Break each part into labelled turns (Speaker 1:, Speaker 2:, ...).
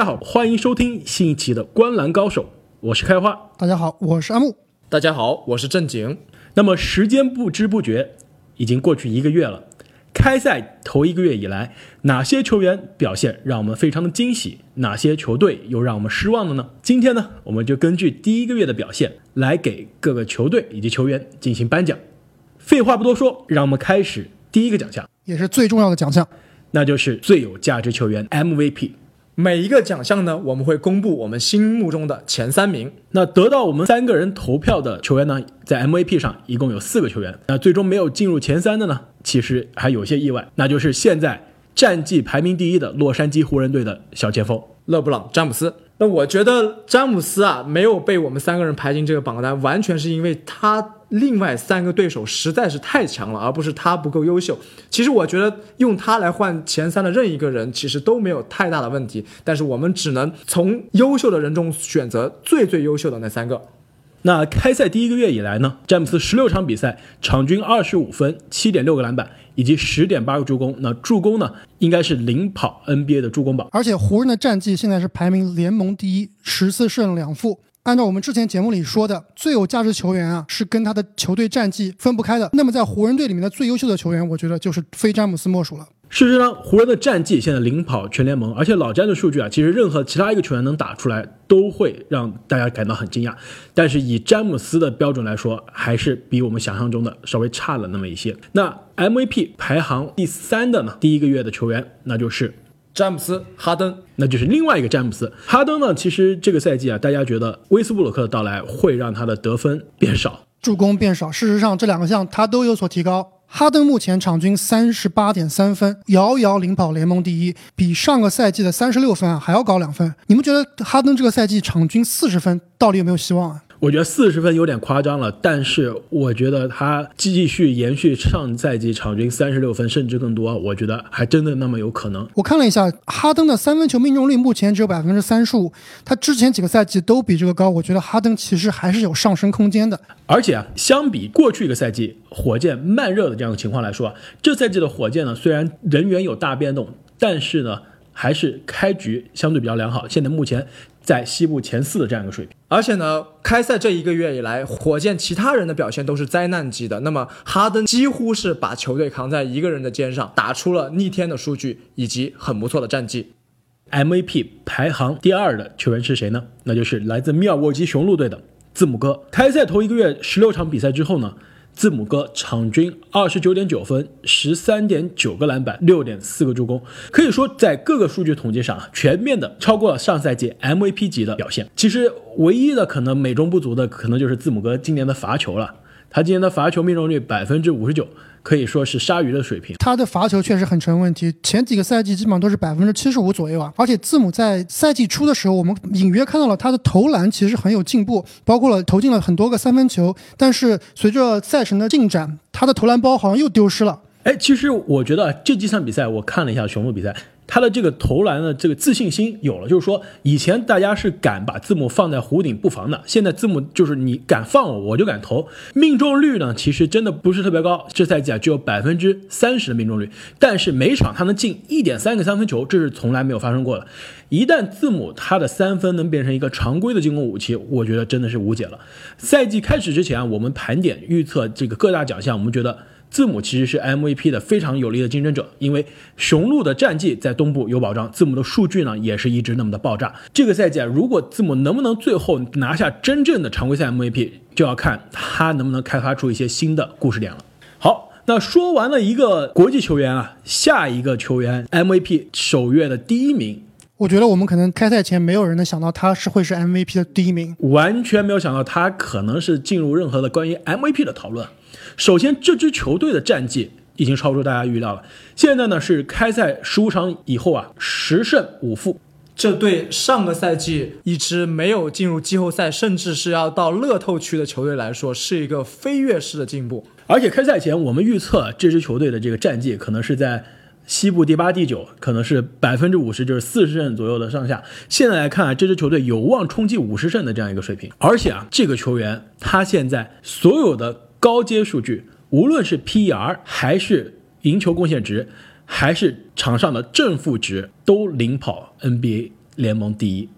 Speaker 1: 家好，欢迎收听新一期的《观澜高手》，我是开花。
Speaker 2: 大家好，我是阿木。
Speaker 3: 大家好，我是正经。
Speaker 1: 那么时间不知不觉已经过去一个月了，开赛头一个月以来，哪些球员表现让我们非常的惊喜？哪些球队又让我们失望了呢？今天呢，我们就根据第一个月的表现来给各个球队以及球员进行颁奖。废话不多说，让我们开始第一个奖项，
Speaker 2: 也是最重要的奖项，
Speaker 1: 那就是最有价值球员 MVP。
Speaker 3: 每一个奖项呢，我们会公布我们心目中的前三名。
Speaker 1: 那得到我们三个人投票的球员呢，在 MVP 上一共有四个球员。那最终没有进入前三的呢，其实还有些意外，那就是现在战绩排名第一的洛杉矶湖人队的小前锋
Speaker 3: 勒布朗·詹姆斯。那我觉得詹姆斯啊，没有被我们三个人排进这个榜单，完全是因为他另外三个对手实在是太强了，而不是他不够优秀。其实我觉得用他来换前三的任意一个人，其实都没有太大的问题。但是我们只能从优秀的人中选择最最优秀的那三个。
Speaker 1: 那开赛第一个月以来呢，詹姆斯十六场比赛，场均二十五分，七点六个篮板，以及十点八个助攻。那助攻呢，应该是领跑 NBA 的助攻榜。
Speaker 2: 而且湖人的战绩现在是排名联盟第一，十四胜两负。按照我们之前节目里说的，最有价值球员啊，是跟他的球队战绩分不开的。那么在湖人队里面的最优秀的球员，我觉得就是非詹姆斯莫属了。
Speaker 1: 事实上，湖人的战绩现在领跑全联盟，而且老詹的数据啊，其实任何其他一个球员能打出来，都会让大家感到很惊讶。但是以詹姆斯的标准来说，还是比我们想象中的稍微差了那么一些。那 MVP 排行第三的呢？第一个月的球员，那就是
Speaker 3: 詹姆斯·哈登，
Speaker 1: 那就是另外一个詹姆斯。哈登呢，其实这个赛季啊，大家觉得威斯布鲁克的到来会让他的得分变少，
Speaker 2: 助攻变少。事实上，这两个项他都有所提高。哈登目前场均三十八点三分，遥遥领跑联盟第一，比上个赛季的三十六分啊还要高两分。你们觉得哈登这个赛季场均四十分到底有没有希望啊？
Speaker 1: 我觉得四十分有点夸张了，但是我觉得他继续延续上赛季场均三十六分甚至更多，我觉得还真的那么有可能。
Speaker 2: 我看了一下哈登的三分球命中率目前只有百分之三十五，他之前几个赛季都比这个高，我觉得哈登其实还是有上升空间的。
Speaker 1: 而且啊，相比过去一个赛季火箭慢热的这样的情况来说，这赛季的火箭呢，虽然人员有大变动，但是呢，还是开局相对比较良好。现在目前。在西部前四的这样一个水平，
Speaker 3: 而且呢，开赛这一个月以来，火箭其他人的表现都是灾难级的。那么哈登几乎是把球队扛在一个人的肩上，打出了逆天的数据以及很不错的战绩。
Speaker 1: MVP 排行第二的球员是谁呢？那就是来自密尔沃基雄鹿队的字母哥。开赛头一个月十六场比赛之后呢？字母哥场均二十九点九分，十三点九个篮板，六点四个助攻，可以说在各个数据统计上啊全面的超过了上赛季 MVP 级的表现。其实唯一的可能美中不足的，可能就是字母哥今年的罚球了。他今年的罚球命中率百分之五十九。可以说是鲨鱼的水平，
Speaker 2: 他的罚球确实很成问题。前几个赛季基本上都是百分之七十五左右啊。而且字母在赛季初的时候，我们隐约看到了他的投篮其实很有进步，包括了投进了很多个三分球。但是随着赛程的进展，他的投篮包好像又丢失了。
Speaker 1: 哎，其实我觉得这几场比赛我看了一下雄鹿比赛。他的这个投篮的这个自信心有了，就是说以前大家是敢把字母放在弧顶不防的，现在字母就是你敢放我，我就敢投。命中率呢，其实真的不是特别高，这赛季啊只有百分之三十的命中率，但是每场他能进一点三个三分球，这是从来没有发生过的。一旦字母他的三分能变成一个常规的进攻武器，我觉得真的是无解了。赛季开始之前，我们盘点预测这个各大奖项，我们觉得。字母其实是 MVP 的非常有力的竞争者，因为雄鹿的战绩在东部有保障，字母的数据呢也是一直那么的爆炸。这个赛季啊，如果字母能不能最后拿下真正的常规赛 MVP，就要看他能不能开发出一些新的故事点了。好，那说完了一个国际球员啊，下一个球员 MVP 首月的第一名，
Speaker 2: 我觉得我们可能开赛前没有人能想到他是会是 MVP 的第一名，
Speaker 1: 完全没有想到他可能是进入任何的关于 MVP 的讨论。首先，这支球队的战绩已经超出大家预料了。现在呢是开赛十五场以后啊，十胜五负，
Speaker 3: 这对上个赛季一支没有进入季后赛，甚至是要到乐透区的球队来说，是一个飞跃式的进步。
Speaker 1: 而且开赛前我们预测这支球队的这个战绩可能是在西部第八、第九，可能是百分之五十，就是四十胜左右的上下。现在来看啊，这支球队有望冲击五十胜的这样一个水平。而且啊，这个球员他现在所有的。高阶数据，无论是 PER 还是赢球贡献值，还是场上的正负值，都领跑 NBA 联盟第一。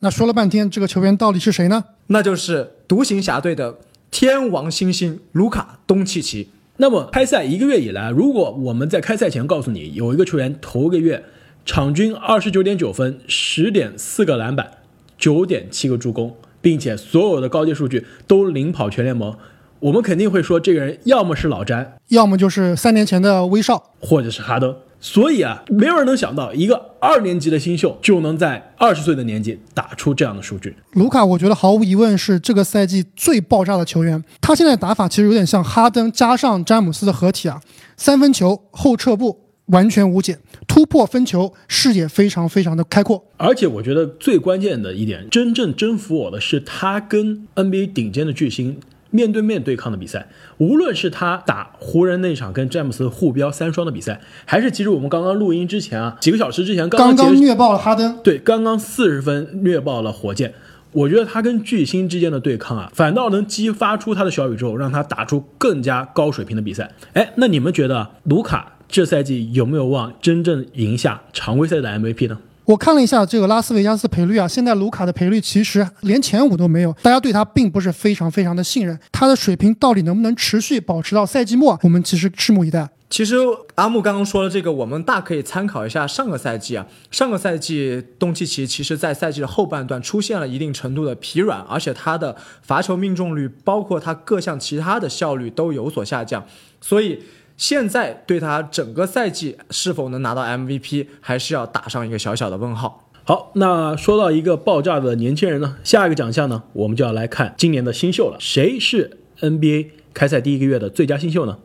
Speaker 2: 那说了半天，这个球员到底是谁呢？
Speaker 3: 那就是独行侠队的天王新星卢卡·东契奇。
Speaker 1: 那么开赛一个月以来，如果我们在开赛前告诉你有一个球员头个月场均二十九点九分、十点四个篮板、九点七个助攻，并且所有的高阶数据都领跑全联盟，我们肯定会说这个人要么是老詹，
Speaker 2: 要么就是三年前的威少，
Speaker 1: 或者是哈登。所以啊，没有人能想到一个二年级的新秀就能在二十岁的年纪打出这样的数据。
Speaker 2: 卢卡，我觉得毫无疑问是这个赛季最爆炸的球员。他现在打法其实有点像哈登加上詹姆斯的合体啊，三分球后撤步完全无解，突破分球视野非常非常的开阔。
Speaker 1: 而且我觉得最关键的一点，真正征服我的是他跟 NBA 顶尖的巨星。面对面对抗的比赛，无论是他打湖人那场跟詹姆斯互飙三双的比赛，还是其实我们刚刚录音之前啊，几个小时之前
Speaker 2: 刚
Speaker 1: 刚
Speaker 2: 虐爆了哈登，
Speaker 1: 对，刚刚四十分虐爆了火箭。我觉得他跟巨星之间的对抗啊，反倒能激发出他的小宇宙，让他打出更加高水平的比赛。哎，那你们觉得卢卡这赛季有没有望真正赢下常规赛的 MVP 呢？
Speaker 2: 我看了一下这个拉斯维加斯赔率啊，现在卢卡的赔率其实连前五都没有，大家对他并不是非常非常的信任，他的水平到底能不能持续保持到赛季末，我们其实拭目以待。
Speaker 3: 其实阿木刚刚说的这个，我们大可以参考一下上个赛季啊，上个赛季东契奇其实在赛季的后半段出现了一定程度的疲软，而且他的罚球命中率，包括他各项其他的效率都有所下降，所以。现在对他整个赛季是否能拿到 MVP，还是要打上一个小小的问号。
Speaker 1: 好，那说到一个爆炸的年轻人呢，下一个奖项呢，我们就要来看今年的新秀了。谁是 NBA 开赛第一个月的最佳新秀呢？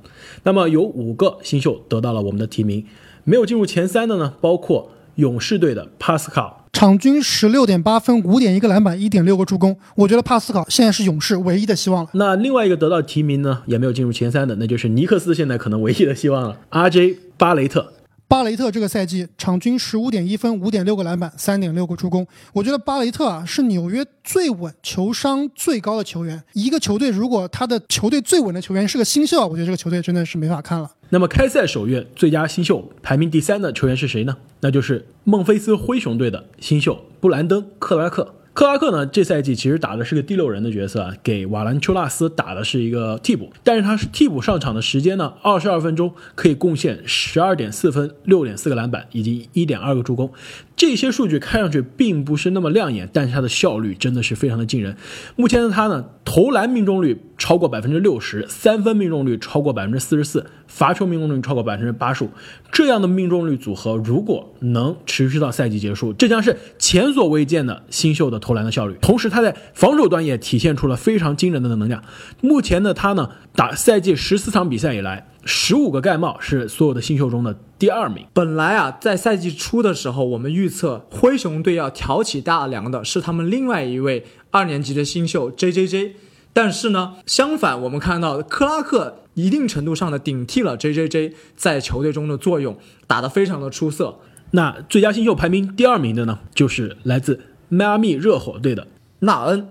Speaker 1: 那么有五个新秀得到了我们的提名，没有进入前三的呢，包括勇士队的帕斯卡。
Speaker 2: 场均十六点八分，五点一个篮板，一点六个助攻。我觉得帕斯考现在是勇士唯一的希望了。
Speaker 1: 那另外一个得到提名呢，也没有进入前三的，那就是尼克斯现在可能唯一的希望了。RJ 巴雷特。
Speaker 2: 巴雷特这个赛季场均十五点一分，五点六个篮板，三点六个助攻。我觉得巴雷特啊是纽约最稳、球商最高的球员。一个球队如果他的球队最稳的球员是个新秀，我觉得这个球队真的是没法看了。
Speaker 1: 那么开赛首月最佳新秀排名第三的球员是谁呢？那就是孟菲斯灰熊队的新秀布兰登·克拉克。克拉克呢，这赛季其实打的是个第六人的角色啊，给瓦兰丘纳斯打的是一个替补，但是他是替补上场的时间呢，二十二分钟可以贡献十二点四分、六点四个篮板以及一点二个助攻。这些数据看上去并不是那么亮眼，但是他的效率真的是非常的惊人。目前的他呢，投篮命中率超过百分之六十，三分命中率超过百分之四十四，罚球命中率超过百分之八十五。这样的命中率组合，如果能持续到赛季结束，这将是前所未见的新秀的投篮的效率。同时，他在防守端也体现出了非常惊人的能量。目前的他呢，打赛季十四场比赛以来。十五个盖帽是所有的新秀中的第二名。
Speaker 3: 本来啊，在赛季初的时候，我们预测灰熊队要挑起大梁的是他们另外一位二年级的新秀 J J J。但是呢，相反，我们看到克拉克一定程度上的顶替了 J J J 在球队中的作用，打得非常的出色。
Speaker 1: 那最佳新秀排名第二名的呢，就是来自迈阿密热火队的
Speaker 3: 纳恩。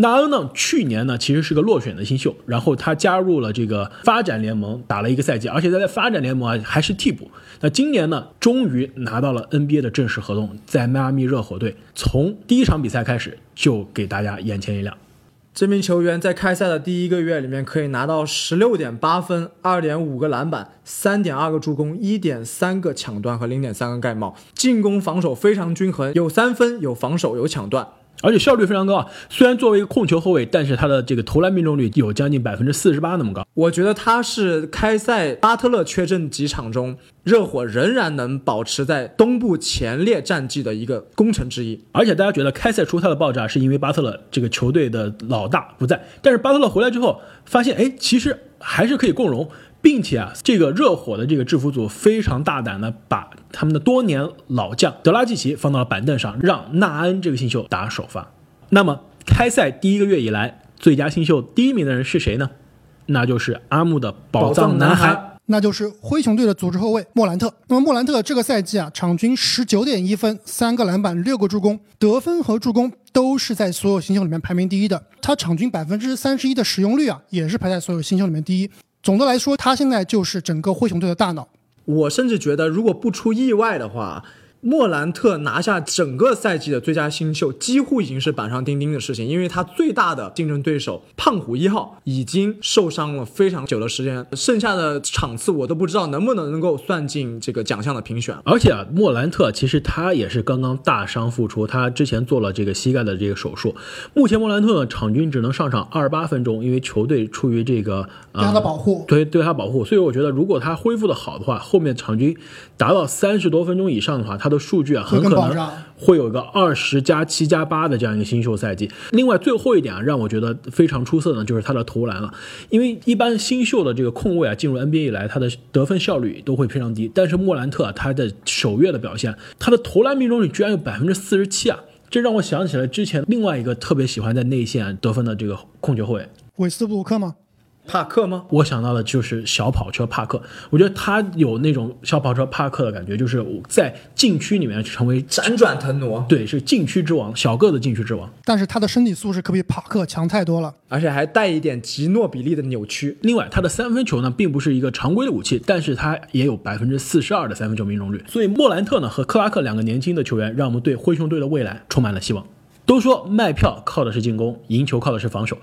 Speaker 1: 纳恩呢？去年呢，其实是个落选的新秀，然后他加入了这个发展联盟，打了一个赛季，而且他在发展联盟啊还是替补。那今年呢，终于拿到了 NBA 的正式合同，在迈阿密热火队，从第一场比赛开始就给大家眼前一亮。
Speaker 3: 这名球员在开赛的第一个月里面可以拿到十六点八分、二点五个篮板、三点二个助攻、一点三个抢断和零点三个盖帽，进攻防守非常均衡，有三分，有防守，有抢断。
Speaker 1: 而且效率非常高啊！虽然作为一个控球后卫，但是他的这个投篮命中率有将近百分之四十八那么高。
Speaker 3: 我觉得他是开赛巴特勒缺阵几场中，热火仍然能保持在东部前列战绩的一个功臣之一。
Speaker 1: 而且大家觉得开赛初他的爆炸是因为巴特勒这个球队的老大不在，但是巴特勒回来之后发现，哎，其实还是可以共荣。并且啊，这个热火的这个制服组非常大胆的把他们的多年老将德拉季奇放到了板凳上，让纳恩这个新秀打首发。那么开赛第一个月以来，最佳新秀第一名的人是谁呢？那就是阿木的宝藏男孩，
Speaker 2: 那就是灰熊队的组织后卫莫兰特。那么莫兰特这个赛季啊，场均十九点一分，三个篮板，六个助攻，得分和助攻都是在所有新秀里面排名第一的。他场均百分之三十一的使用率啊，也是排在所有新秀里面第一。总的来说，他现在就是整个灰熊队的大脑。
Speaker 3: 我甚至觉得，如果不出意外的话，莫兰特拿下整个赛季的最佳新秀，几乎已经是板上钉钉的事情，因为他最大的竞争对手胖虎一号已经受伤了非常久的时间，剩下的场次我都不知道能不能能够算进这个奖项的评选。
Speaker 1: 而且啊，莫兰特其实他也是刚刚大伤复出，他之前做了这个膝盖的这个手术。目前莫兰特呢，场均只能上场二十八分钟，因为球队出于这个
Speaker 2: 对他的保护，
Speaker 1: 对对他保护，所以我觉得如果他恢复的好的话，后面场均达到三十多分钟以上的话，他的数据啊很可能会有一个二十加七加八的这样一个新秀赛季。另外最后一点啊，让我觉得非常出色的，就是他的投篮了。因为一般新秀的这个控卫啊，进入 NBA 以来，他的得分效率都会非常低。但是莫兰特啊，他的首月的表现，他的投篮命中率居然有百分之四十七啊！这让我想起了之前另外一个特别喜欢在内线得分的这个控球后卫
Speaker 2: 韦斯布鲁克吗？
Speaker 3: 帕克吗？
Speaker 1: 我想到的就是小跑车帕克，我觉得他有那种小跑车帕克的感觉，就是在禁区里面成为
Speaker 3: 辗转腾挪，
Speaker 1: 对，是禁区之王，小个子禁区之王。
Speaker 2: 但是他的身体素质可比帕克强太多了，
Speaker 3: 而且还带一点吉诺比利的扭曲。
Speaker 1: 另外，他的三分球呢，并不是一个常规的武器，但是他也有百分之四十二的三分球命中率。所以莫兰特呢和克拉克两个年轻的球员，让我们对灰熊队的未来充满了希望。都说卖票靠的是进攻，赢球靠的是防守。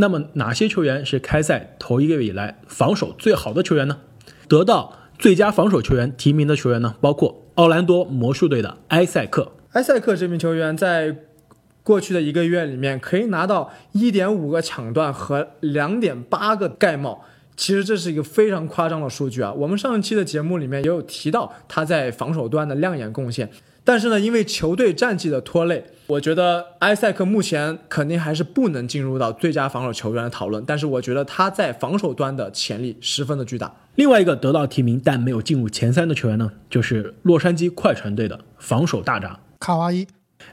Speaker 1: 那么哪些球员是开赛头一个月以来防守最好的球员呢？得到最佳防守球员提名的球员呢，包括奥兰多魔术队的埃塞克。
Speaker 3: 埃塞克这名球员在过去的一个月里面可以拿到一点五个抢断和两点八个盖帽，其实这是一个非常夸张的数据啊！我们上一期的节目里面也有提到他在防守端的亮眼贡献。但是呢，因为球队战绩的拖累，我觉得埃塞克目前肯定还是不能进入到最佳防守球员的讨论。但是我觉得他在防守端的潜力十分的巨大。
Speaker 1: 另外一个得到提名但没有进入前三的球员呢，就是洛杉矶快船队的防守大闸
Speaker 2: 卡哇伊。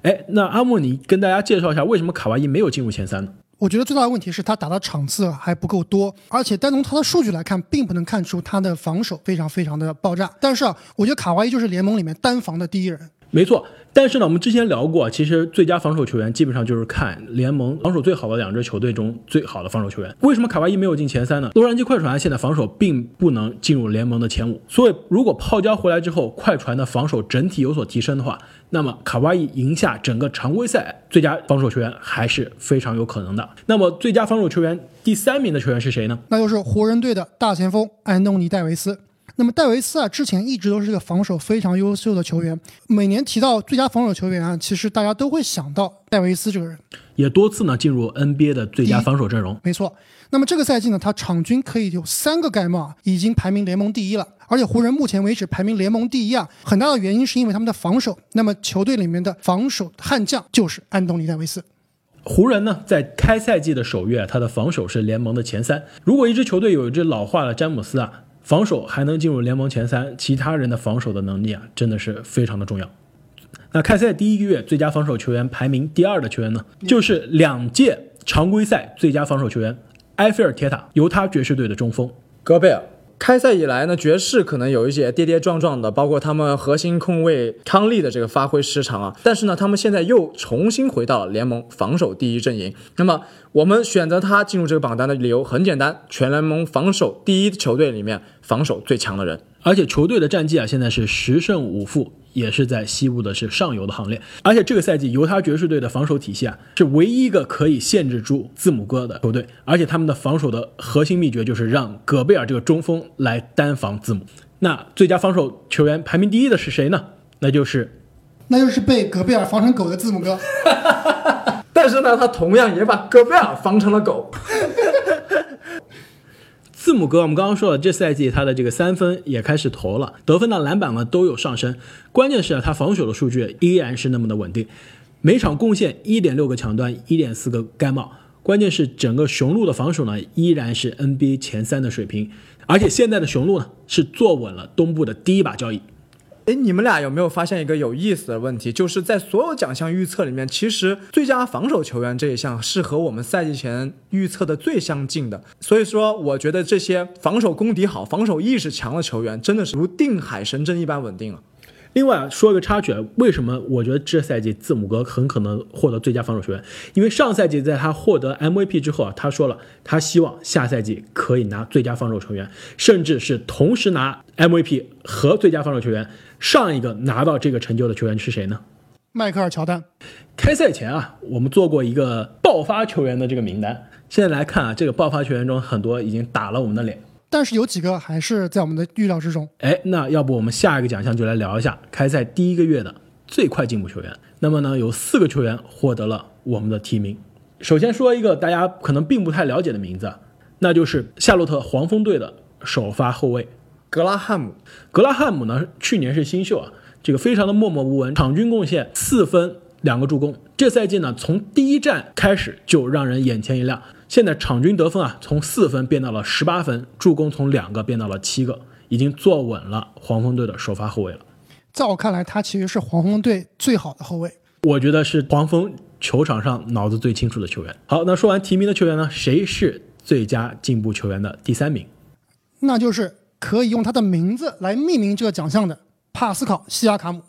Speaker 1: 哎，那阿莫，你跟大家介绍一下为什么卡哇伊没有进入前三呢？
Speaker 2: 我觉得最大的问题是他打的场次还不够多，而且单从他的数据来看，并不能看出他的防守非常非常的爆炸。但是啊，我觉得卡哇伊就是联盟里面单防的第一人。
Speaker 1: 没错，但是呢，我们之前聊过，其实最佳防守球员基本上就是看联盟防守最好的两支球队中最好的防守球员。为什么卡哇伊没有进前三呢？洛杉矶快船现在防守并不能进入联盟的前五，所以如果泡椒回来之后，快船的防守整体有所提升的话，那么卡哇伊赢下整个常规赛最佳防守球员还是非常有可能的。那么最佳防守球员第三名的球员是谁呢？
Speaker 2: 那就是湖人队的大前锋安东尼戴维斯。那么戴维斯啊，之前一直都是这个防守非常优秀的球员。每年提到最佳防守球员啊，其实大家都会想到戴维斯这个人，
Speaker 1: 也多次呢进入 NBA 的最佳防守阵容。
Speaker 2: 没错。那么这个赛季呢，他场均可以有三个盖帽，已经排名联盟第一了。而且湖人目前为止排名联盟第一啊，很大的原因是因为他们的防守。那么球队里面的防守悍将就是安东尼戴维斯。
Speaker 1: 湖人呢，在开赛季的首月，他的防守是联盟的前三。如果一支球队有一支老化的詹姆斯啊。防守还能进入联盟前三，其他人的防守的能力啊，真的是非常的重要。那开赛第一个月最佳防守球员排名第二的球员呢，就是两届常规赛最佳防守球员埃菲尔铁塔，犹他爵士队的中锋
Speaker 3: 戈贝尔。开赛以来呢，爵士可能有一些跌跌撞撞的，包括他们核心控卫康利的这个发挥失常啊。但是呢，他们现在又重新回到了联盟防守第一阵营。那么，我们选择他进入这个榜单的理由很简单：全联盟防守第一球队里面防守最强的人，
Speaker 1: 而且球队的战绩啊，现在是十胜五负。也是在西部的是上游的行列，而且这个赛季犹他爵士队的防守体系啊，是唯一一个可以限制住字母哥的球队，而且他们的防守的核心秘诀就是让戈贝尔这个中锋来单防字母。那最佳防守球员排名第一的是谁呢？那就是，
Speaker 2: 那就是被戈贝尔防成狗的字母哥。
Speaker 3: 但是呢，他同样也把戈贝尔防成了狗。
Speaker 1: 字母哥，我们刚刚说了，这赛季他的这个三分也开始投了，得分的篮板呢都有上升。关键是啊，他防守的数据依然是那么的稳定，每场贡献一点六个抢断，一点四个盖帽。关键是整个雄鹿的防守呢依然是 NBA 前三的水平，而且现在的雄鹿呢是坐稳了东部的第一把交椅。
Speaker 3: 哎，你们俩有没有发现一个有意思的问题？就是在所有奖项预测里面，其实最佳防守球员这一项是和我们赛季前预测的最相近的。所以说，我觉得这些防守功底好、防守意识强的球员，真的是如定海神针一般稳定了。
Speaker 1: 另外说一个插曲啊，为什么我觉得这赛季字母哥很可能获得最佳防守球员？因为上赛季在他获得 MVP 之后啊，他说了，他希望下赛季可以拿最佳防守球员，甚至是同时拿 MVP 和最佳防守球员。上一个拿到这个成就的球员是谁呢？
Speaker 2: 迈克尔乔丹。
Speaker 1: 开赛前啊，我们做过一个爆发球员的这个名单，现在来看啊，这个爆发球员中很多已经打了我们的脸。
Speaker 2: 但是有几个还是在我们的预料之中。
Speaker 1: 哎，那要不我们下一个奖项就来聊一下开赛第一个月的最快进步球员。那么呢，有四个球员获得了我们的提名。首先说一个大家可能并不太了解的名字，那就是夏洛特黄蜂队的首发后卫
Speaker 3: 格拉汉姆。
Speaker 1: 格拉汉姆呢，去年是新秀啊，这个非常的默默无闻，场均贡献四分两个助攻。这赛季呢，从第一站开始就让人眼前一亮。现在场均得分啊，从四分变到了十八分，助攻从两个变到了七个，已经坐稳了黄蜂队的首发后卫了。
Speaker 2: 在我看来，他其实是黄蜂队最好的后卫。
Speaker 1: 我觉得是黄蜂球场上脑子最清楚的球员。好，那说完提名的球员呢，谁是最佳进步球员的第三名？
Speaker 2: 那就是可以用他的名字来命名这个奖项的帕斯考西亚卡姆。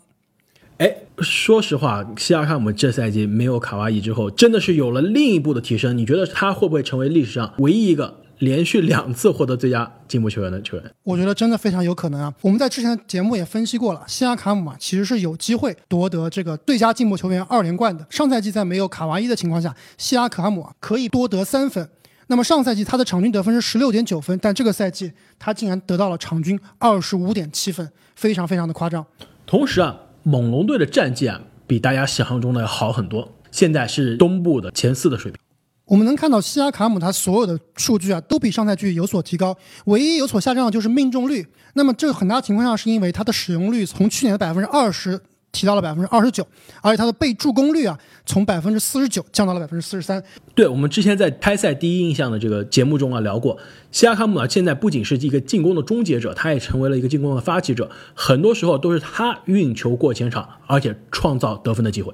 Speaker 1: 哎，说实话，西亚卡姆这赛季没有卡哇伊之后，真的是有了另一步的提升。你觉得他会不会成为历史上唯一一个连续两次获得最佳进步球员的球员？
Speaker 2: 我觉得真的非常有可能啊！我们在之前的节目也分析过了，西亚卡姆啊，其实是有机会夺得这个最佳进步球员二连冠的。上赛季在没有卡哇伊的情况下，西亚卡姆啊可以多得三分。那么上赛季他的场均得分是十六点九分，但这个赛季他竟然得到了场均二十五点七分，非常非常的夸张。
Speaker 1: 同时啊。猛龙队的战绩啊，比大家想象中的要好很多。现在是东部的前四的水平。
Speaker 2: 我们能看到西亚卡姆他所有的数据啊，都比上赛季有所提高，唯一有所下降的就是命中率。那么这个很大情况下是因为他的使用率从去年的百分之二十。提到了百分之二十九，而且他的被助攻率啊，从百分之四十九降到了百分之四十三。
Speaker 1: 对我们之前在开赛第一印象的这个节目中啊聊过，西亚卡姆啊现在不仅是一个进攻的终结者，他也成为了一个进攻的发起者，很多时候都是他运球过前场，而且创造得分的机会。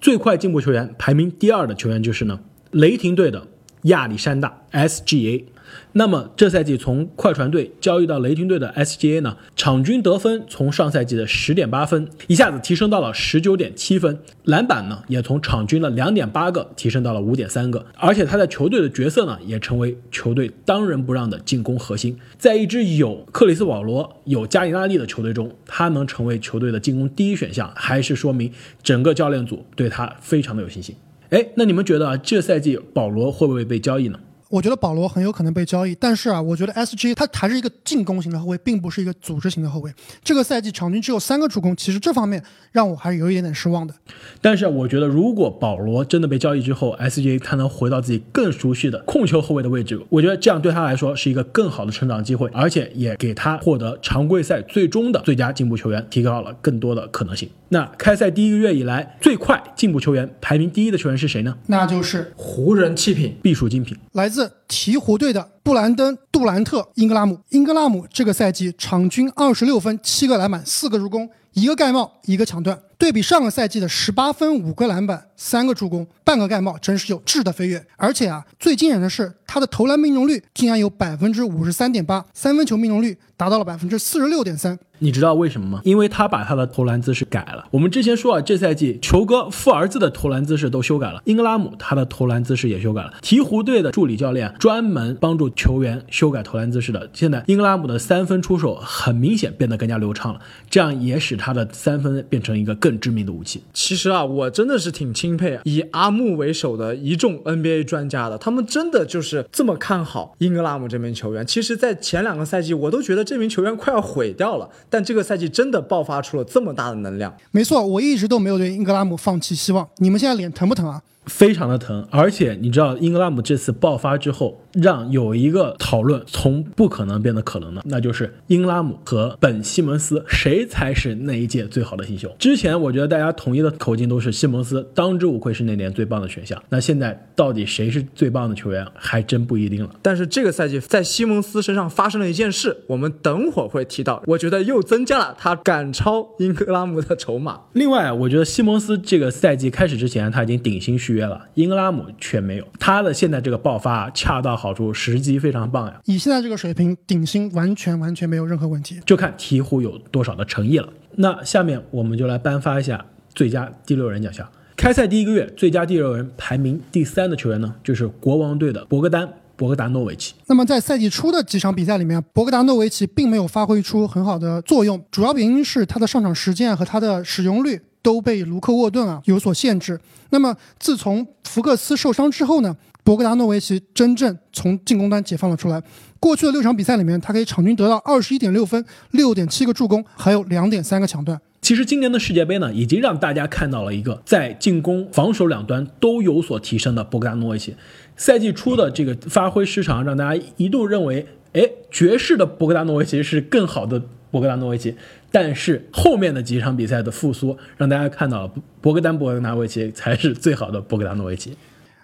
Speaker 1: 最快进步球员排名第二的球员就是呢，雷霆队的亚历山大 SGA。那么这赛季从快船队交易到雷霆队的 SGA 呢，场均得分从上赛季的十点八分一下子提升到了十九点七分，篮板呢也从场均的两点八个提升到了五点三个，而且他在球队的角色呢也成为球队当仁不让的进攻核心，在一支有克里斯保罗、有加里纳利的球队中，他能成为球队的进攻第一选项，还是说明整个教练组对他非常的有信心。哎，那你们觉得啊，这赛季保罗会不会被交易呢？
Speaker 2: 我觉得保罗很有可能被交易，但是啊，我觉得 S G 他还是一个进攻型的后卫，并不是一个组织型的后卫。这个赛季场均只有三个助攻，其实这方面让我还是有一点点失望的。
Speaker 1: 但是我觉得，如果保罗真的被交易之后，S G 他能回到自己更熟悉的控球后卫的位置，我觉得这样对他来说是一个更好的成长机会，而且也给他获得常规赛最终的最佳进步球员提高了更多的可能性。那开赛第一个月以来最快进步球员排名第一的球员是谁呢？
Speaker 2: 那就是
Speaker 3: 湖人弃品，
Speaker 1: 必属精品，
Speaker 2: 来自。鹈鹕队的布兰登·杜兰特·英格拉姆，英格拉姆这个赛季场均二十六分、七个篮板、四个助攻、一个盖帽、一个抢断，对比上个赛季的十八分、五个篮板、三个助攻、半个盖帽，真是有质的飞跃。而且啊，最惊人的是他的投篮命中率竟然有百分之五十三点八，三分球命中率达到了百分之四十六点三。
Speaker 1: 你知道为什么吗？因为他把他的投篮姿势改了。我们之前说啊，这赛季球哥富儿子的投篮姿势都修改了，英格拉姆他的投篮姿势也修改了。鹈鹕队的助理教练专门帮助球员修改投篮姿势的。现在英格拉姆的三分出手很明显变得更加流畅了，这样也使他的三分变成一个更致命的武器。
Speaker 3: 其实啊，我真的是挺钦佩以阿木为首的一众 NBA 专家的，他们真的就是这么看好英格拉姆这名球员。其实，在前两个赛季，我都觉得这名球员快要毁掉了。但这个赛季真的爆发出了这么大的能量，
Speaker 2: 没错，我一直都没有对英格拉姆放弃希望。你们现在脸疼不疼啊？
Speaker 1: 非常的疼，而且你知道英格拉姆这次爆发之后，让有一个讨论从不可能变得可能的，那就是英格拉姆和本西蒙斯谁才是那一届最好的新秀。之前我觉得大家统一的口径都是西蒙斯当之无愧是那年最棒的选项，那现在到底谁是最棒的球员，还真不一定了。
Speaker 3: 但是这个赛季在西蒙斯身上发生了一件事，我们等会儿会提到，我觉得又增加了他赶超英格拉姆的筹码。
Speaker 1: 另外，我觉得西蒙斯这个赛季开始之前他已经顶薪续约。约了，英格拉姆却没有。他的现在这个爆发恰到好处，时机非常棒呀。
Speaker 2: 以现在这个水平，顶薪完全完全没有任何问题。
Speaker 1: 就看鹈鹕有多少的诚意了。那下面我们就来颁发一下最佳第六人奖项。开赛第一个月，最佳第六人排名第三的球员呢，就是国王队的博格丹·博格达诺维奇。
Speaker 2: 那么在赛季初的几场比赛里面，博格达诺维奇并没有发挥出很好的作用，主要原因是他的上场时间和他的使用率都被卢克沃顿啊有所限制。那么自从福克斯受伤之后呢，博格达诺维奇真正从进攻端解放了出来。过去的六场比赛里面，他可以场均得到二十一点六分、六点七个助攻，还有两点三个抢断。
Speaker 1: 其实今年的世界杯呢，已经让大家看到了一个在进攻、防守两端都有所提升的博格达诺维奇。赛季初的这个发挥失常，让大家一度认为，哎，爵士的博格达诺维奇是更好的博格达诺维奇。但是后面的几场比赛的复苏，让大家看到了博格丹·博格达诺维奇才是最好的博格达诺维奇。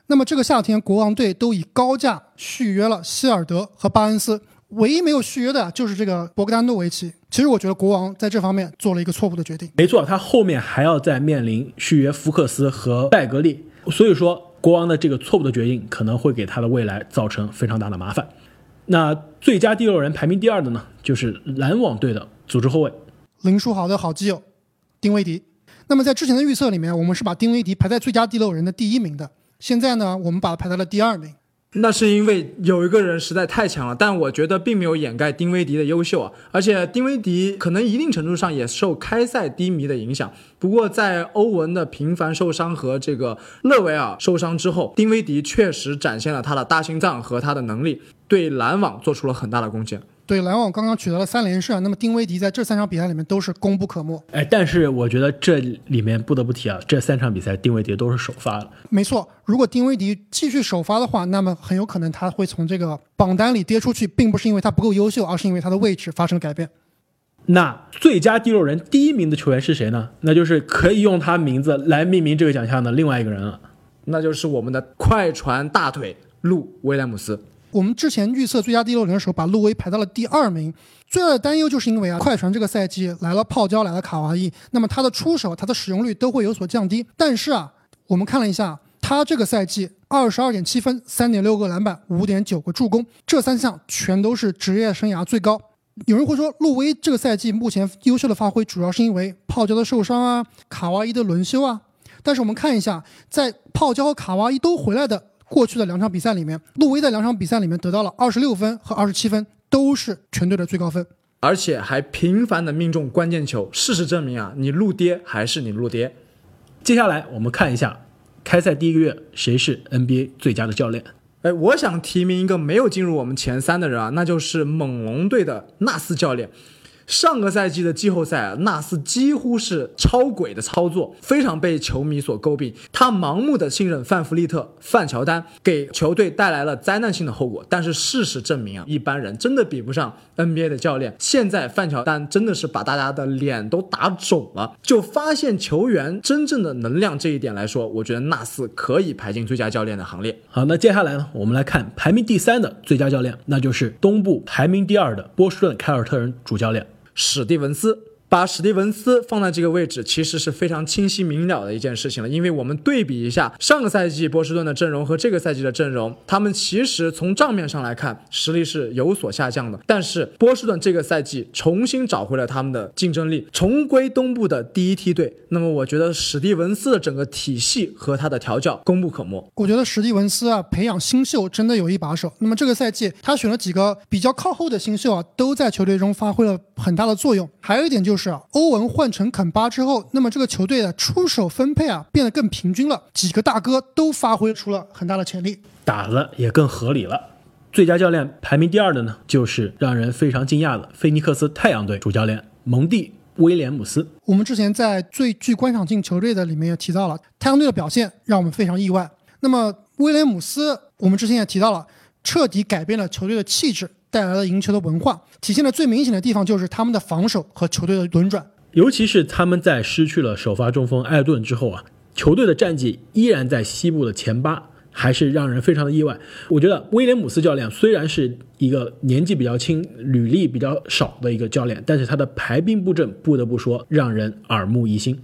Speaker 2: 那么这个夏天，国王队都以高价续约了希尔德和巴恩斯。唯一没有续约的就是这个博格丹诺维奇。其实我觉得国王在这方面做了一个错误的决定。
Speaker 1: 没错，他后面还要再面临续约福克斯和拜格利，所以说国王的这个错误的决定可能会给他的未来造成非常大的麻烦。那最佳第六人排名第二的呢，就是篮网队的组织后卫
Speaker 2: 林书豪的好基友丁威迪。那么在之前的预测里面，我们是把丁威迪排在最佳第六人的第一名的。现在呢，我们把他排在了第二名。
Speaker 3: 那是因为有一个人实在太强了，但我觉得并没有掩盖丁威迪的优秀啊。而且丁威迪可能一定程度上也受开赛低迷的影响。不过在欧文的频繁受伤和这个勒维尔受伤之后，丁威迪确实展现了他的大心脏和他的能力，对篮网做出了很大的贡献。
Speaker 2: 对篮网刚刚取得了三连胜，那么丁威迪在这三场比赛里面都是功不可没。
Speaker 1: 哎，但是我觉得这里面不得不提啊，这三场比赛丁威迪都是首发了。
Speaker 2: 没错，如果丁威迪继续首发的话，那么很有可能他会从这个榜单里跌出去，并不是因为他不够优秀，而是因为他的位置发生了改变。
Speaker 1: 那最佳第六人第一名的球员是谁呢？那就是可以用他名字来命名这个奖项的另外一个人了，
Speaker 3: 那就是我们的快船大腿路威廉姆斯。
Speaker 2: 我们之前预测最佳第六人的时候，把路威排到了第二名。最大的担忧就是因为啊，快船这个赛季来了泡椒，来了卡哇伊，那么他的出手、他的使用率都会有所降低。但是啊，我们看了一下，他这个赛季二十二点七分、三点六个篮板、五点九个助攻，这三项全都是职业生涯最高。有人会说，路威这个赛季目前优秀的发挥，主要是因为泡椒的受伤啊，卡哇伊的轮休啊。但是我们看一下，在泡椒和卡哇伊都回来的。过去的两场比赛里面，路威在两场比赛里面得到了二十六分和二十七分，都是全队的最高分，
Speaker 3: 而且还频繁的命中关键球。事实证明啊，你路爹还是你路爹。
Speaker 1: 接下来我们看一下，开赛第一个月谁是 NBA 最佳的教练？
Speaker 3: 哎，我想提名一个没有进入我们前三的人啊，那就是猛龙队的纳斯教练。上个赛季的季后赛啊，纳斯几乎是超鬼的操作，非常被球迷所诟病。他盲目的信任范弗利特、范乔丹，给球队带来了灾难性的后果。但是事实证明啊，一般人真的比不上 NBA 的教练。现在范乔丹真的是把大家的脸都打肿了。就发现球员真正的能量这一点来说，我觉得纳斯可以排进最佳教练的行列。
Speaker 1: 好，那接下来呢，我们来看排名第三的最佳教练，那就是东部排名第二的波士顿凯尔特人主教练。
Speaker 3: 史蒂文斯。把史蒂文斯放在这个位置，其实是非常清晰明了的一件事情了。因为我们对比一下上个赛季波士顿的阵容和这个赛季的阵容，他们其实从账面上来看实力是有所下降的。但是波士顿这个赛季重新找回了他们的竞争力，重归东部的第一梯队。那么我觉得史蒂文斯的整个体系和他的调教功不可没。
Speaker 2: 我觉得史蒂文斯啊，培养新秀真的有一把手。那么这个赛季他选了几个比较靠后的新秀啊，都在球队中发挥了很大的作用。还有一点就是。是欧文换成肯巴之后，那么这个球队的出手分配啊变得更平均了，几个大哥都发挥出了很大的潜力，
Speaker 1: 打的也更合理了。最佳教练排名第二的呢，就是让人非常惊讶的菲尼克斯太阳队主教练蒙蒂威廉姆斯。
Speaker 2: 我们之前在最具观赏性球队的里面也提到了太阳队的表现让我们非常意外。那么威廉姆斯，我们之前也提到了，彻底改变了球队的气质。带来了赢球的文化，体现的最明显的地方就是他们的防守和球队的轮转，
Speaker 1: 尤其是他们在失去了首发中锋艾顿之后啊，球队的战绩依然在西部的前八，还是让人非常的意外。我觉得威廉姆斯教练虽然是一个年纪比较轻、履历比较少的一个教练，但是他的排兵布阵不得不说让人耳目一新。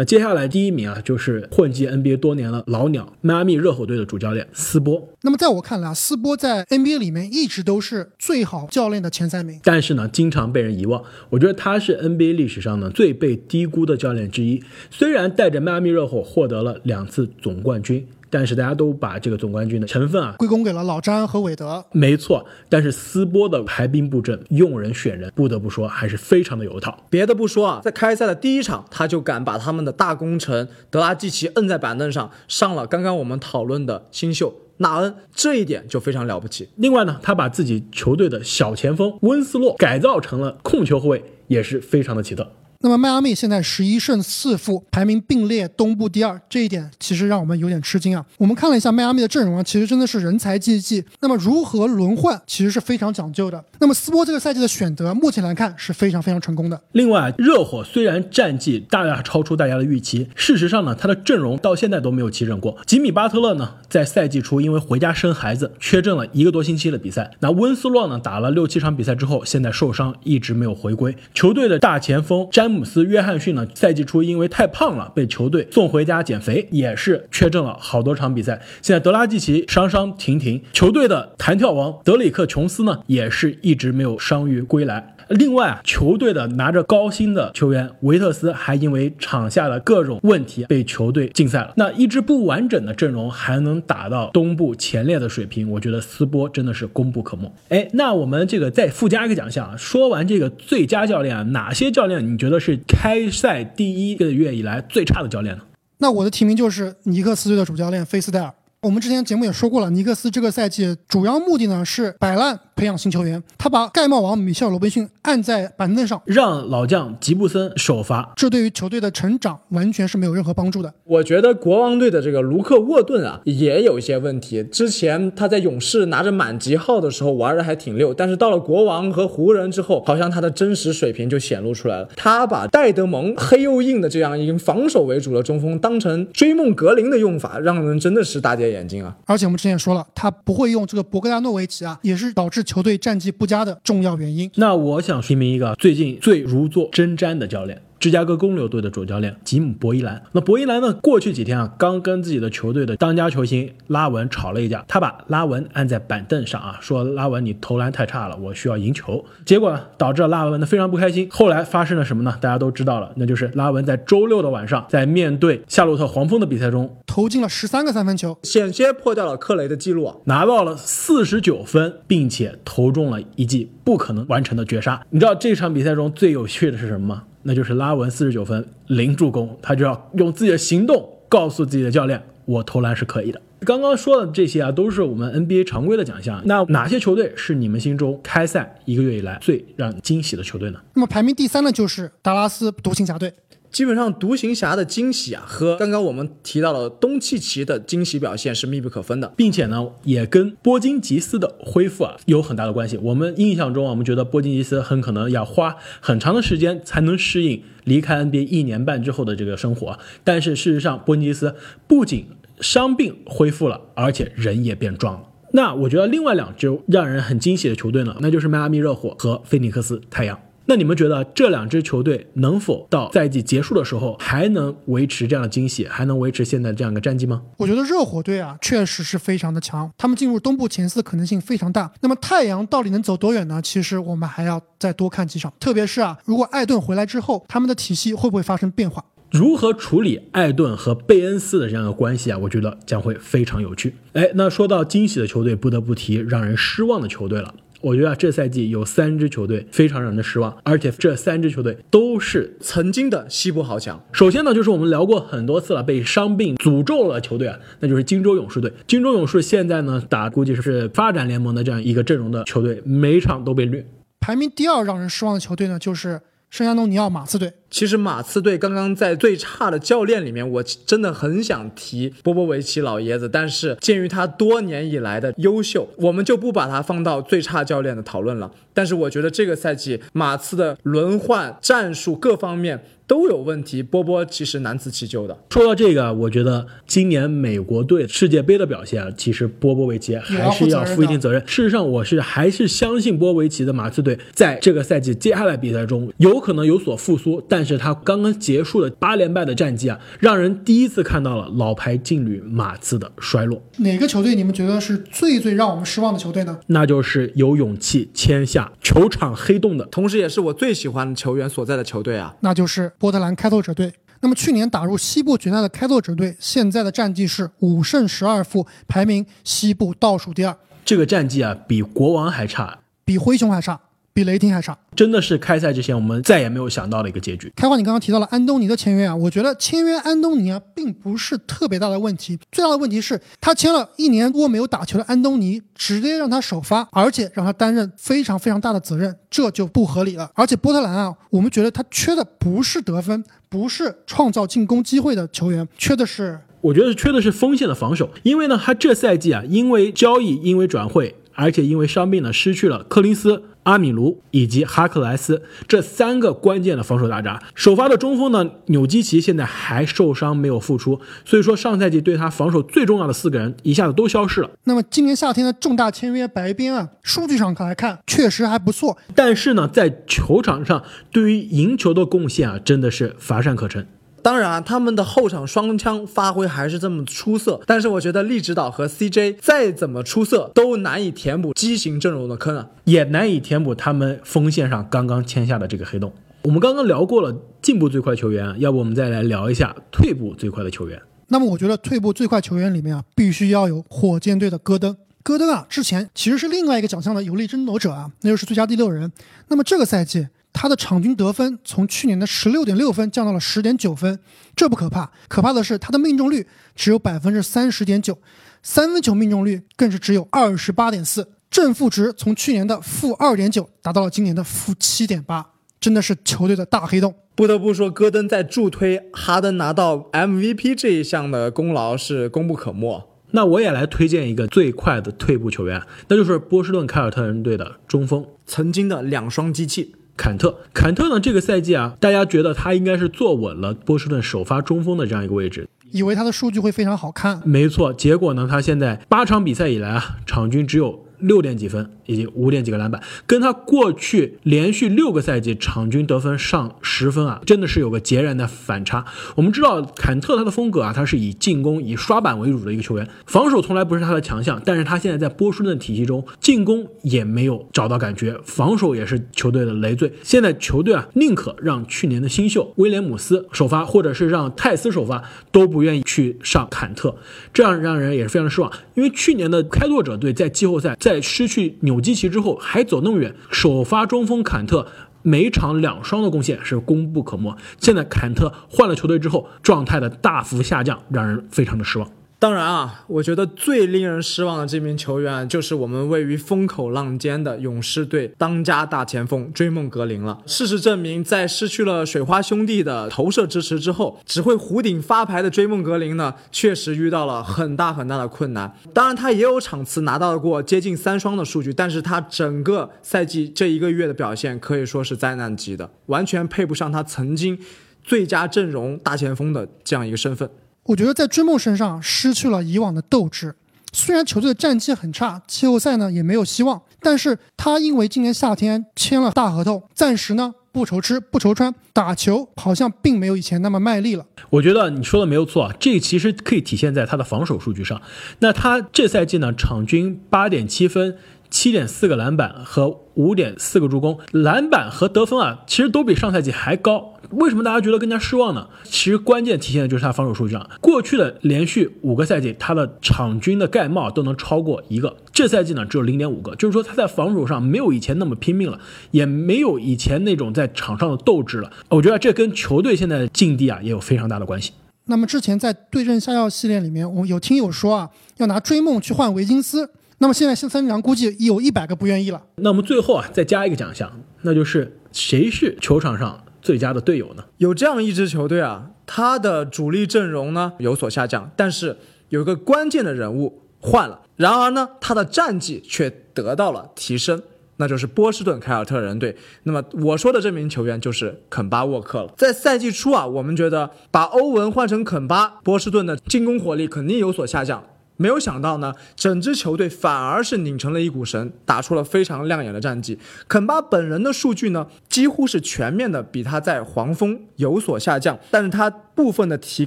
Speaker 1: 那接下来第一名啊，就是混迹 NBA 多年的老鸟迈阿密热火队的主教练斯波。
Speaker 2: 那么在我看来啊，斯波在 NBA 里面一直都是最好教练的前三名。
Speaker 1: 但是呢，经常被人遗忘。我觉得他是 NBA 历史上呢最被低估的教练之一。虽然带着迈阿密热火获得了两次总冠军。但是大家都把这个总冠军的成分啊
Speaker 2: 归功给了老詹和韦德，
Speaker 1: 没错。但是斯波的排兵布阵、用人选人，不得不说还是非常的有一套。
Speaker 3: 别的不说啊，在开赛的第一场，他就敢把他们的大功臣德拉季奇摁在板凳上，上了刚刚我们讨论的新秀纳恩，这一点就非常了不起。
Speaker 1: 另外呢，他把自己球队的小前锋温斯洛改造成了控球后卫，也是非常的奇特。
Speaker 2: 那么迈阿密现在十一胜四负，排名并列东部第二，这一点其实让我们有点吃惊啊。我们看了一下迈阿密的阵容啊，其实真的是人才济济。那么如何轮换，其实是非常讲究的。那么斯波这个赛季的选择，目前来看是非常非常成功的。
Speaker 1: 另外，热火虽然战绩大大超出大家的预期，事实上呢，他的阵容到现在都没有齐整过。吉米巴特勒呢，在赛季初因为回家生孩子，缺阵了一个多星期的比赛。那温斯洛呢，打了六七场比赛之后，现在受伤，一直没有回归。球队的大前锋詹詹姆斯·约翰逊。呢，赛季初因为太胖了，被球队送回家减肥，也是缺阵了好多场比赛。现在德拉季奇伤伤停停，球队的弹跳王德里克琼斯呢，也是一直没有伤愈归来。另外啊，球队的拿着高薪的球员维特斯还因为场下的各种问题被球队禁赛了。那一支不完整的阵容还能打到东部前列的水平，我觉得斯波真的是功不可没。哎，那我们这个再附加一个奖项啊，说完这个最佳教练啊，哪些教练你觉得是开赛第一个月以来最差的教练呢？
Speaker 2: 那我的提名就是尼克斯队的主教练菲斯戴尔。我们之前节目也说过了，尼克斯这个赛季主要目的呢是摆烂培养新球员。他把盖帽王米切尔·罗宾逊按在板凳上，
Speaker 1: 让老将吉布森首发，
Speaker 2: 这对于球队的成长完全是没有任何帮助的。
Speaker 3: 我觉得国王队的这个卢克·沃顿啊也有一些问题。之前他在勇士拿着满级号的时候玩的还挺溜，但是到了国王和湖人之后，好像他的真实水平就显露出来了。他把戴德蒙黑又硬的这样一个防守为主的中锋当成追梦格林的用法，让人真的是大跌眼镜啊！
Speaker 2: 而且我们之前也说了，他不会用这个博格达诺维奇啊，也是导致球队战绩不佳的重要原因。
Speaker 1: 那我想提名一个最近最如坐针毡的教练。芝加哥公牛队的主教练吉姆·博伊兰，那博伊兰呢？过去几天啊，刚跟自己的球队的当家球星拉文吵了一架，他把拉文按在板凳上啊，说拉文你投篮太差了，我需要赢球。结果呢，导致了拉文呢非常不开心。后来发生了什么呢？大家都知道了，那就是拉文在周六的晚上，在面对夏洛特黄蜂的比赛中，
Speaker 2: 投进了十三个三分球，
Speaker 3: 险些破掉了克雷的记录啊，
Speaker 1: 拿到了四十九分，并且投中了一记不可能完成的绝杀。你知道这场比赛中最有趣的是什么吗？那就是拉文四十九分零助攻，他就要用自己的行动告诉自己的教练，我投篮是可以的。刚刚说的这些啊，都是我们 NBA 常规的奖项。那哪些球队是你们心中开赛一个月以来最让你惊喜的球队呢？
Speaker 2: 那么排名第三的就是达拉斯独行侠队。
Speaker 3: 基本上独行侠的惊喜啊，和刚刚我们提到的东契奇的惊喜表现是密不可分的，
Speaker 1: 并且呢，也跟波金吉斯的恢复啊有很大的关系。我们印象中啊，我们觉得波金吉斯很可能要花很长的时间才能适应离开 NBA 一年半之后的这个生活。但是事实上，波金吉斯不仅伤病恢复了，而且人也变壮了。那我觉得另外两支让人很惊喜的球队呢，那就是迈阿密热火和菲尼克斯太阳。那你们觉得这两支球队能否到赛季结束的时候还能维持这样的惊喜，还能维持现在这样一个战绩吗？
Speaker 2: 我觉得热火队啊，确实是非常的强，他们进入东部前四的可能性非常大。那么太阳到底能走多远呢？其实我们还要再多看几场，特别是啊，如果艾顿回来之后，他们的体系会不会发生变化？
Speaker 1: 如何处理艾顿和贝恩斯的这样的关系啊？我觉得将会非常有趣。哎，那说到惊喜的球队，不得不提让人失望的球队了。我觉得这赛季有三支球队非常让人失望，而且这三支球队都是
Speaker 3: 曾经的西部豪强。
Speaker 1: 首先呢，就是我们聊过很多次了，被伤病诅咒了球队啊，那就是金州勇士队。金州勇士现在呢打估计是发展联盟的这样一个阵容的球队，每场都被虐。
Speaker 2: 排名第二让人失望的球队呢，就是圣安东尼奥马刺队。
Speaker 3: 其实马刺队刚刚在最差的教练里面，我真的很想提波波维奇老爷子，但是鉴于他多年以来的优秀，我们就不把他放到最差教练的讨论了。但是我觉得这个赛季马刺的轮换战术各方面都有问题，波波其实难辞其咎的。
Speaker 1: 说到这个，我觉得今年美国队世界杯的表现啊，其实波波维奇还是要负一定责任。事实上，我是还是相信波维奇的马刺队在这个赛季接下来比赛中有可能有所复苏，但。但是他刚刚结束了八连败的战绩啊，让人第一次看到了老牌劲旅马刺的衰落。
Speaker 2: 哪个球队你们觉得是最最让我们失望的球队呢？
Speaker 1: 那就是有勇气签下球场黑洞的，
Speaker 3: 同时也是我最喜欢的球员所在的球队啊。
Speaker 2: 那就是波特兰开拓者队。那么去年打入西部决赛的开拓者队，现在的战绩是五胜十二负，排名西部倒数第二，
Speaker 1: 这个战绩啊比国王还差，
Speaker 2: 比灰熊还差，比雷霆还差。
Speaker 1: 真的是开赛之前我们再也没有想到的一个结局。
Speaker 2: 开花，你刚刚提到了安东尼的签约啊，我觉得签约安东尼啊，并不是特别大的问题，最大的问题是，他签了一年多没有打球的安东尼，直接让他首发，而且让他担任非常非常大的责任，这就不合理了。而且波特兰啊，我们觉得他缺的不是得分，不是创造进攻机会的球员，缺的是
Speaker 1: 我觉得缺的是锋线的防守，因为呢，他这赛季啊，因为交易，因为转会，而且因为伤病呢，失去了柯林斯、阿米卢以及哈克莱斯这三个关键的防守大闸。首发的中锋呢，纽基奇现在还受伤没有复出，所以说上赛季对他防守最重要的四个人一下子都消失了。
Speaker 2: 那么今年夏天的重大签约白边啊，数据上来看确实还不错，
Speaker 1: 但是呢，在球场上对于赢球的贡献啊，真的是乏善可陈。
Speaker 3: 当然啊，他们的后场双枪发挥还是这么出色，但是我觉得利指导和 CJ 再怎么出色，都难以填补畸形阵容的坑啊。
Speaker 1: 也难以填补他们锋线上刚刚签下的这个黑洞。我们刚刚聊过了进步最快球员，要不我们再来聊一下退步最快的球员？
Speaker 2: 那么我觉得退步最快球员里面啊，必须要有火箭队的戈登。戈登啊，之前其实是另外一个奖项的有力争夺者啊，那就是最佳第六人。那么这个赛季，他的场均得分从去年的十六点六分降到了十点九分，这不可怕，可怕的是他的命中率只有百分之三十点九，三分球命中率更是只有二十八点四，正负值从去年的负二点九达到了今年的负七点八，真的是球队的大黑洞。
Speaker 3: 不得不说，戈登在助推哈登拿到 MVP 这一项的功劳是功不可没。
Speaker 1: 那我也来推荐一个最快的退步球员，那就是波士顿凯尔特人队的中锋
Speaker 3: 曾经的两双机器，
Speaker 1: 坎特。坎特呢，这个赛季啊，大家觉得他应该是坐稳了波士顿首发中锋的这样一个位置。
Speaker 2: 以为他的数据会非常好看，
Speaker 1: 没错，结果呢，他现在八场比赛以来啊，场均只有六点几分，以及五点几个篮板，跟他过去连续六个赛季场均得分上十分啊，真的是有个截然的反差。我们知道坎特他的风格啊，他是以进攻、以刷板为主的一个球员，防守从来不是他的强项，但是他现在在波士顿体系中，进攻也没有找到感觉，防守也是球队的累赘。现在球队啊，宁可让去年的新秀威廉姆斯首发，或者是让泰斯首发，都不愿意去上坎特，这样让人也是非常失望。因为去年的开拓者队在季后赛在失去纽基奇之后还走那么远，首发中锋坎特每场两双的贡献是功不可没。现在坎特换了球队之后，状态的大幅下降，让人非常的失望。
Speaker 3: 当然啊，我觉得最令人失望的这名球员就是我们位于风口浪尖的勇士队当家大前锋追梦格林了。事实证明，在失去了水花兄弟的投射支持之后，只会弧顶发牌的追梦格林呢，确实遇到了很大很大的困难。当然，他也有场次拿到过接近三双的数据，但是他整个赛季这一个月的表现可以说是灾难级的，完全配不上他曾经最佳阵容大前锋的这样一个身份。
Speaker 2: 我觉得在追梦身上失去了以往的斗志。虽然球队的战绩很差，季后赛呢也没有希望，但是他因为今年夏天签了大合同，暂时呢不愁吃不愁穿，打球好像并没有以前那么卖力了。
Speaker 1: 我觉得你说的没有错啊，这其实可以体现在他的防守数据上。那他这赛季呢，场均八点七分。七点四个篮板和五点四个助攻，篮板和得分啊，其实都比上赛季还高。为什么大家觉得更加失望呢？其实关键体现的就是他防守数据上。过去的连续五个赛季，他的场均的盖帽都能超过一个，这赛季呢只有零点五个，就是说他在防守上没有以前那么拼命了，也没有以前那种在场上的斗志了。我觉得这跟球队现在的境地啊也有非常大的关系。
Speaker 2: 那么之前在对阵下药系列里面，我有听友说啊，要拿追梦去换维金斯。那么现在三羊估计有一百个不愿意了。
Speaker 1: 那我们最后啊，再加一个奖项，那就是谁是球场上最佳的队友呢？
Speaker 3: 有这样一支球队啊，他的主力阵容呢有所下降，但是有一个关键的人物换了，然而呢，他的战绩却得到了提升，那就是波士顿凯尔特人队。那么我说的这名球员就是肯巴沃克了。在赛季初啊，我们觉得把欧文换成肯巴，波士顿的进攻火力肯定有所下降。没有想到呢，整支球队反而是拧成了一股绳，打出了非常亮眼的战绩。肯巴本人的数据呢，几乎是全面的比他在黄蜂有所下降，但是他部分的提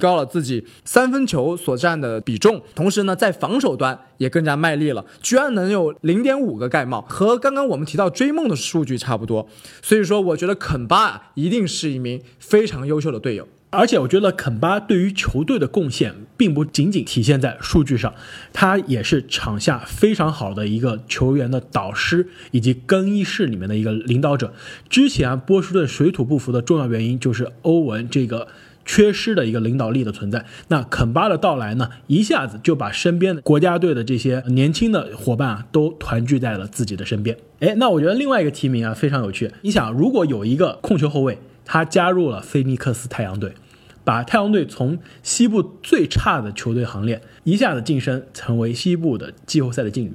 Speaker 3: 高了自己三分球所占的比重，同时呢，在防守端也更加卖力了，居然能有零点五个盖帽，和刚刚我们提到追梦的数据差不多。所以说，我觉得肯巴啊，一定是一名非常优秀的队友。
Speaker 1: 而且我觉得肯巴对于球队的贡献，并不仅仅体现在数据上，他也是场下非常好的一个球员的导师，以及更衣室里面的一个领导者。之前波士顿水土不服的重要原因就是欧文这个缺失的一个领导力的存在。那肯巴的到来呢，一下子就把身边的国家队的这些年轻的伙伴啊，都团聚在了自己的身边。哎，那我觉得另外一个提名啊非常有趣。你想，如果有一个控球后卫，他加入了菲尼克斯太阳队。把太阳队从西部最差的球队行列一下子晋升成为西部的季后赛的劲旅。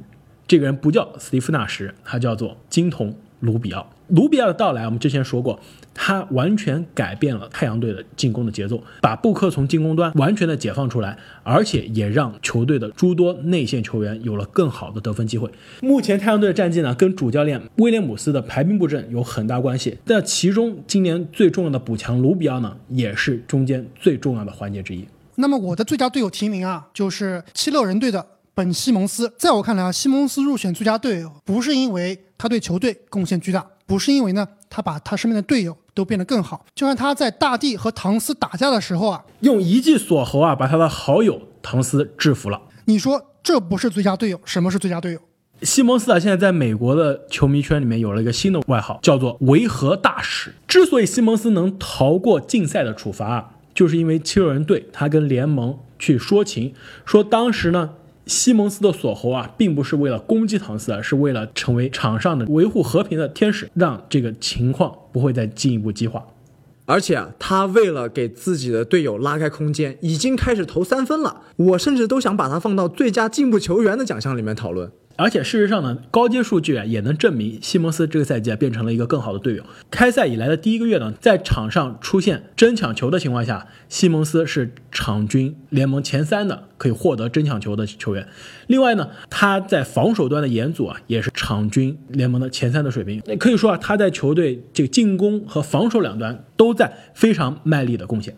Speaker 1: 这个人不叫斯蒂夫纳什，他叫做金童卢比奥。卢比奥的到来，我们之前说过，他完全改变了太阳队的进攻的节奏，把布克从进攻端完全的解放出来，而且也让球队的诸多内线球员有了更好的得分机会。目前太阳队的战绩呢，跟主教练威廉姆斯的排兵布阵有很大关系。但其中今年最重要的补强卢比奥呢，也是中间最重要的环节之一。
Speaker 2: 那么我的最佳队友提名啊，就是七六人队的本西蒙斯。在我看来啊，西蒙斯入选最佳队友，不是因为他对球队贡献巨大。不是因为呢，他把他身边的队友都变得更好。就像他在大帝和唐斯打架的时候啊，
Speaker 1: 用一记锁喉啊，把他的好友唐斯制服了。
Speaker 2: 你说这不是最佳队友？什么是最佳队友？
Speaker 1: 西蒙斯啊，现在在美国的球迷圈里面有了一个新的外号，叫做维和大使。之所以西蒙斯能逃过禁赛的处罚啊，就是因为七六人队他跟联盟去说情，说当时呢。西蒙斯的锁喉啊，并不是为了攻击唐斯而，是为了成为场上的维护和平的天使，让这个情况不会再进一步激化。
Speaker 3: 而且啊，他为了给自己的队友拉开空间，已经开始投三分了。我甚至都想把他放到最佳进步球员的奖项里面讨论。
Speaker 1: 而且事实上呢，高阶数据啊也能证明西蒙斯这个赛季啊变成了一个更好的队友。开赛以来的第一个月呢，在场上出现争抢球的情况下，西蒙斯是场均联盟前三的可以获得争抢球的球员。另外呢，他在防守端的严阻啊也是场均联盟的前三的水平。那可以说啊，他在球队这个进攻和防守两端都在非常卖力的贡献。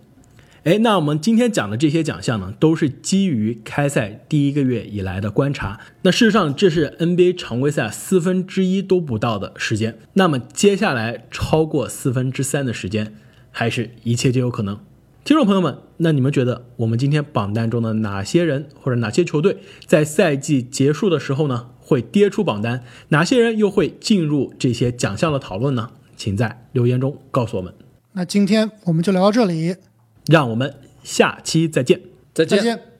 Speaker 1: 哎，那我们今天讲的这些奖项呢，都是基于开赛第一个月以来的观察。那事实上，这是 NBA 常规赛四分之一都不到的时间。那么接下来超过四分之三的时间，还是一切皆有可能。听众朋友们，那你们觉得我们今天榜单中的哪些人或者哪些球队，在赛季结束的时候呢，会跌出榜单？哪些人又会进入这些奖项的讨论呢？请在留言中告诉我们。
Speaker 2: 那今天我们就聊到这里。
Speaker 1: 让我们下期再见，
Speaker 3: 再见。
Speaker 2: 再见。